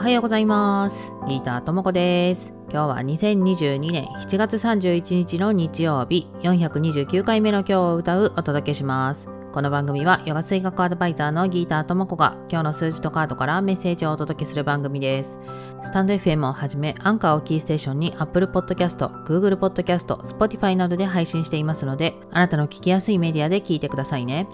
はようございます。ギーターともこです。今日は2022年7月31日の日曜日。429回目の今日を歌うお届けします。この番組はヨガ水学アドバイザーのギーターともこが今日の数字とカードからメッセージをお届けする番組です。スタンド FM をはじめアンカーをキーステーションに Apple Podcast、Google Podcast、Spotify などで配信していますのであなたの聞きやすいメディアで聞いてくださいね。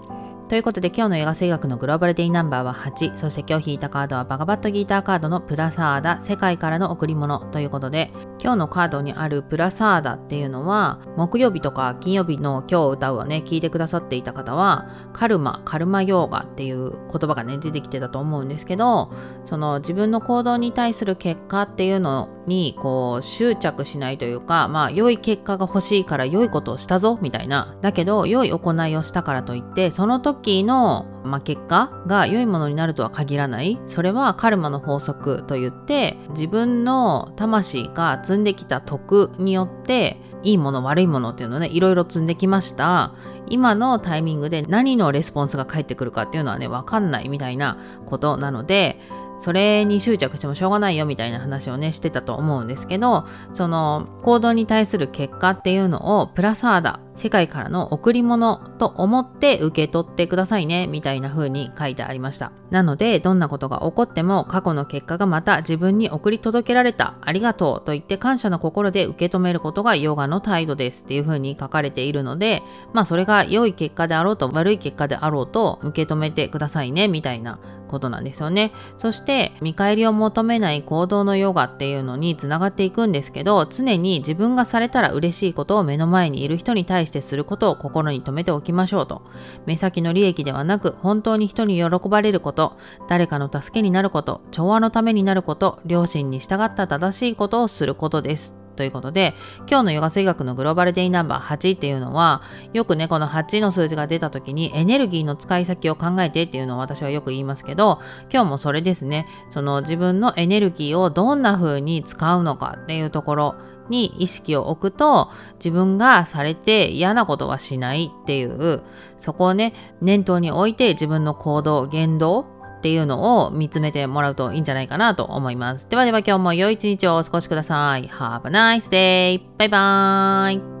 ということで今日の映画声楽のグローバルデイナンバーは8そして今日引いたカードはバガバットギーターカードのプラサーダ。世界からの贈り物ということで今日のカードにあるプラサーダっていうのは木曜日とか金曜日の今日歌うをね聞いてくださっていた方はカルマカルマヨーガっていう言葉がね出てきてたと思うんですけどその自分の行動に対する結果っていうのにこう執着しないというかまあ良い結果が欲しいから良いことをしたぞみたいな。だけど良い行いをしたからといってその時の、まあ、結果が良いものになるとは限らない。それはカルマの法則といって自分の魂が積んできた徳によっていいもの悪いものっていうのをねいろいろ積んできました。今のタイミングで何のレスポンスが返ってくるかっていうのはね分かんないみたいなことなのでそれに執着してもしょうがないよみたいな話をねしてたと思うんですけどその行動に対する結果っていうのをプラサーダ世界からの贈り物と思って受け取ってくださいねみたいな風に書いてありました。なのでどんなことが起こっても過去の結果がまた自分に送り届けられたありがとうと言って感謝の心で受け止めることがヨガの態度ですっていう風に書かれているのでまあそれが良い結果であろうと悪い結果であろうと受け止めてくださいねみたいなことなんですよね。そして見返りを求めない行動のヨガっていうのにつながっていくんですけど常に自分がされたら嬉しいことを目の前にいる人に対してすることを心に留めておきましょうと。目先の利益ではなく本当に人に喜ばれること誰かの助けになること調和のためになること良心に従った正しいことをすることです。ということで、今日のヨガ水学のグローバルデイナンバー8っていうのは、よくね、この8の数字が出た時にエネルギーの使い先を考えてっていうのを私はよく言いますけど、今日もそれですね、その自分のエネルギーをどんな風に使うのかっていうところに意識を置くと自分がされて嫌なことはしないっていうそこをね念頭に置いて自分の行動言動っていうのを見つめてもらうといいんじゃないかなと思います。ではでは今日も良い一日をお過ごしください。Have a nice day! バイバーイ